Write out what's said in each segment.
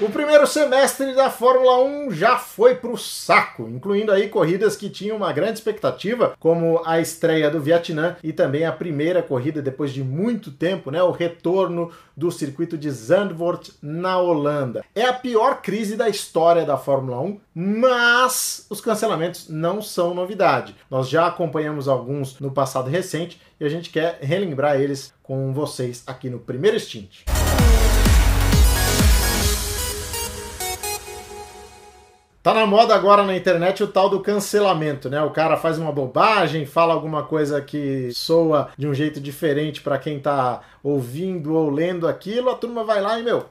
O primeiro semestre da Fórmula 1 já foi pro saco, incluindo aí corridas que tinham uma grande expectativa, como a estreia do Vietnã e também a primeira corrida depois de muito tempo, né, o retorno do circuito de Zandvoort na Holanda. É a pior crise da história da Fórmula 1, mas os cancelamentos não são novidade. Nós já acompanhamos alguns no passado recente e a gente quer relembrar eles com vocês aqui no primeiro stint. Tá na moda agora na internet o tal do cancelamento, né? O cara faz uma bobagem, fala alguma coisa que soa de um jeito diferente para quem tá ouvindo ou lendo aquilo, a turma vai lá e, meu,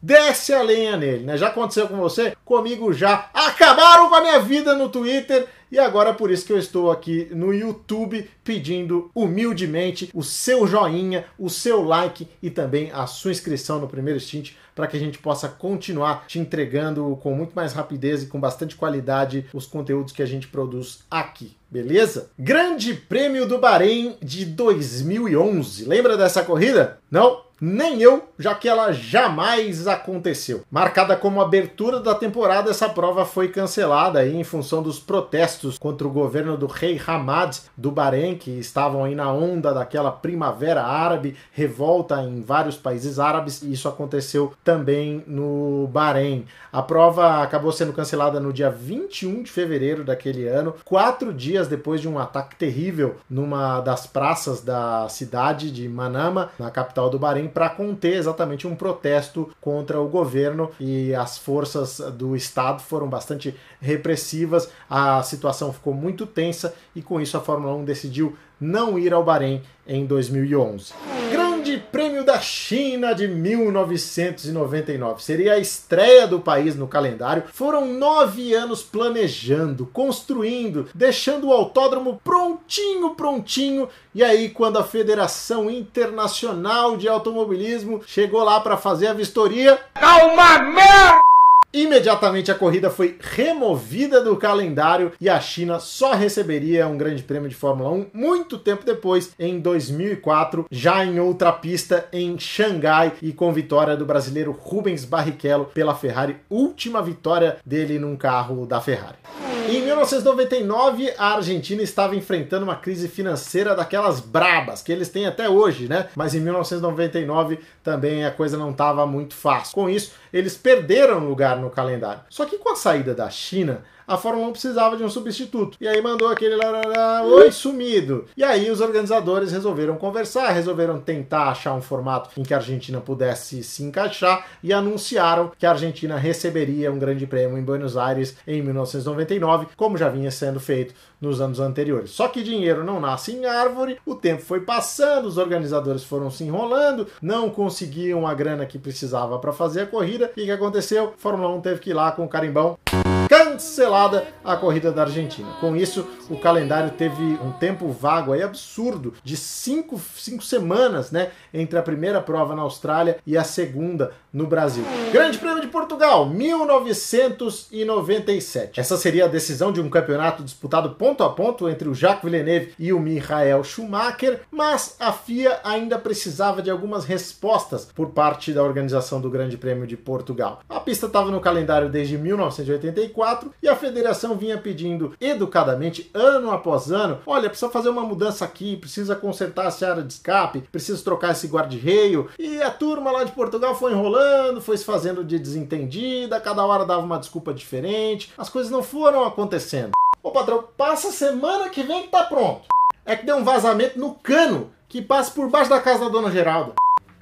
desce a lenha nele, né? Já aconteceu com você? Comigo já. Acabaram com a minha vida no Twitter e agora é por isso que eu estou aqui no YouTube pedindo humildemente o seu joinha, o seu like e também a sua inscrição no primeiro stint para que a gente possa continuar te entregando com muito mais rapidez e com bastante qualidade os conteúdos que a gente produz aqui. Beleza? Grande Prêmio do Bahrein de 2011. Lembra dessa corrida? Não? Nem eu, já que ela jamais aconteceu. Marcada como abertura da temporada, essa prova foi cancelada em função dos protestos contra o governo do rei Hamad do Bahrein, que estavam aí na onda daquela primavera árabe, revolta em vários países árabes, e isso aconteceu também no Bahrein. A prova acabou sendo cancelada no dia 21 de fevereiro daquele ano, quatro dias depois de um ataque terrível numa das praças da cidade de Manama, na capital do Bahrein, para conter exatamente um protesto contra o governo e as forças do Estado foram bastante repressivas, a situação ficou muito tensa e com isso a Fórmula 1 decidiu não ir ao Bahrein em 2011. Grande Prêmio da China de 1999 seria a estreia do país no calendário. Foram nove anos planejando, construindo, deixando o autódromo prontinho, prontinho. E aí, quando a Federação Internacional de Automobilismo chegou lá para fazer a vistoria. Calma, merda! Imediatamente a corrida foi removida do calendário e a China só receberia um grande prêmio de Fórmula 1 muito tempo depois, em 2004, já em outra pista em Xangai e com vitória do brasileiro Rubens Barrichello pela Ferrari, última vitória dele num carro da Ferrari. Em 1999, a Argentina estava enfrentando uma crise financeira daquelas brabas que eles têm até hoje, né? Mas em 1999 também a coisa não estava muito fácil. Com isso, eles perderam lugar no calendário. Só que com a saída da China, a Fórmula 1 precisava de um substituto. E aí mandou aquele larará, oi sumido. E aí os organizadores resolveram conversar, resolveram tentar achar um formato em que a Argentina pudesse se encaixar e anunciaram que a Argentina receberia um grande prêmio em Buenos Aires em 1999, como já vinha sendo feito nos anos anteriores. Só que dinheiro não nasce em árvore, o tempo foi passando, os organizadores foram se enrolando, não conseguiam a grana que precisava para fazer a corrida. E o que aconteceu? A Fórmula 1 teve que ir lá com o carimbão cancelada a corrida da Argentina. Com isso, o calendário teve um tempo vago aí absurdo de cinco, cinco semanas, né, entre a primeira prova na Austrália e a segunda no Brasil. Grande Prêmio de Portugal, 1997. Essa seria a decisão de um campeonato disputado ponto a ponto entre o Jacques Villeneuve e o Michael Schumacher, mas a FIA ainda precisava de algumas respostas por parte da organização do Grande Prêmio de Portugal. A pista estava no calendário desde 1984 2004 e a federação vinha pedindo educadamente, ano após ano: olha, precisa fazer uma mudança aqui, precisa consertar essa área de escape, precisa trocar esse guarda-reio. E a turma lá de Portugal foi enrolando, foi se fazendo de desentendida, cada hora dava uma desculpa diferente, as coisas não foram acontecendo. Ô patrão, passa semana que vem que tá pronto. É que deu um vazamento no cano que passa por baixo da casa da dona Geralda.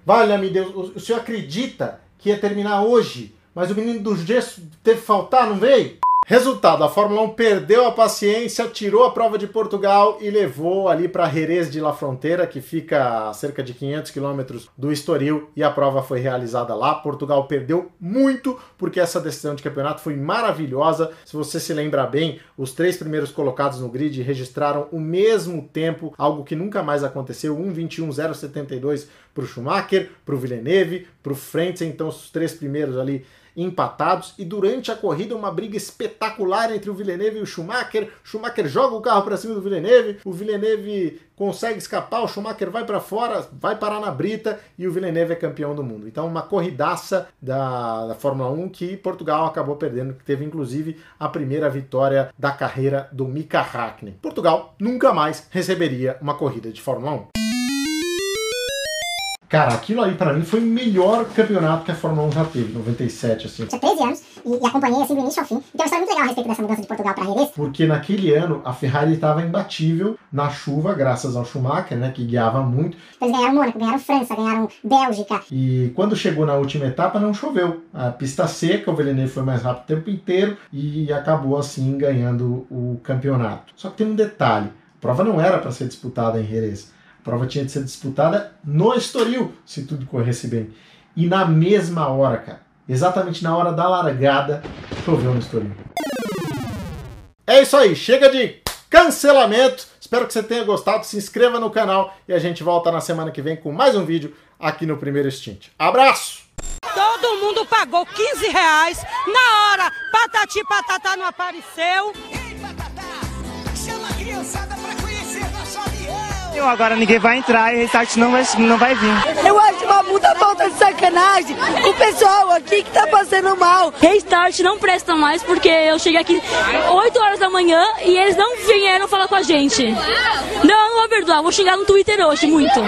Valha-me Deus, o senhor acredita que ia terminar hoje mas o menino do gesso teve que faltar, não veio? Resultado: a Fórmula 1 perdeu a paciência, tirou a prova de Portugal e levou ali para Jerez de la Fronteira, que fica a cerca de 500 quilômetros do Estoril, e a prova foi realizada lá. Portugal perdeu muito porque essa decisão de campeonato foi maravilhosa. Se você se lembra bem, os três primeiros colocados no grid registraram o mesmo tempo, algo que nunca mais aconteceu: 1:21.072 para o Schumacher, para o Villeneuve, para o Frentzen, então os três primeiros ali empatados e durante a corrida uma briga espetacular entre o Villeneuve e o Schumacher. Schumacher joga o carro para cima do Villeneuve, o Villeneuve consegue escapar, o Schumacher vai para fora, vai parar na brita e o Villeneuve é campeão do mundo. Então uma corridaça da, da Fórmula 1 que Portugal acabou perdendo, que teve inclusive a primeira vitória da carreira do Mika Hakkinen. Portugal nunca mais receberia uma corrida de Fórmula 1. Cara, aquilo aí para mim foi o melhor campeonato que a Fórmula 1 já teve, 97, assim. Tinha 13 anos e, e acompanhei assim do início ao fim. Então, uma história muito legal a respeito dessa mudança de Portugal para Jerez. Porque naquele ano a Ferrari estava imbatível na chuva, graças ao Schumacher, né, que guiava muito. Eles ganharam Mônaco, ganharam França, ganharam Bélgica. E quando chegou na última etapa não choveu. A pista seca, o Villeneuve foi mais rápido o tempo inteiro e acabou assim ganhando o campeonato. Só que tem um detalhe, a prova não era para ser disputada em Jerez. Prova tinha de ser disputada no Estoril, se tudo corresse bem. E na mesma hora, cara, exatamente na hora da largada, choveu no Estoril. É isso aí, chega de cancelamento. Espero que você tenha gostado. Se inscreva no canal e a gente volta na semana que vem com mais um vídeo aqui no Primeiro Stint. Abraço! Todo mundo pagou 15 reais na hora, patati patatá não apareceu. Avião. Agora ninguém vai entrar e o restart não vai, não vai vir. Eu acho uma puta falta de sacanagem o pessoal aqui que tá passando mal. Restart não presta mais porque eu cheguei aqui 8 horas da manhã e eles não vieram falar com a gente. Não, eu não vou perdoar, vou xingar no Twitter hoje muito.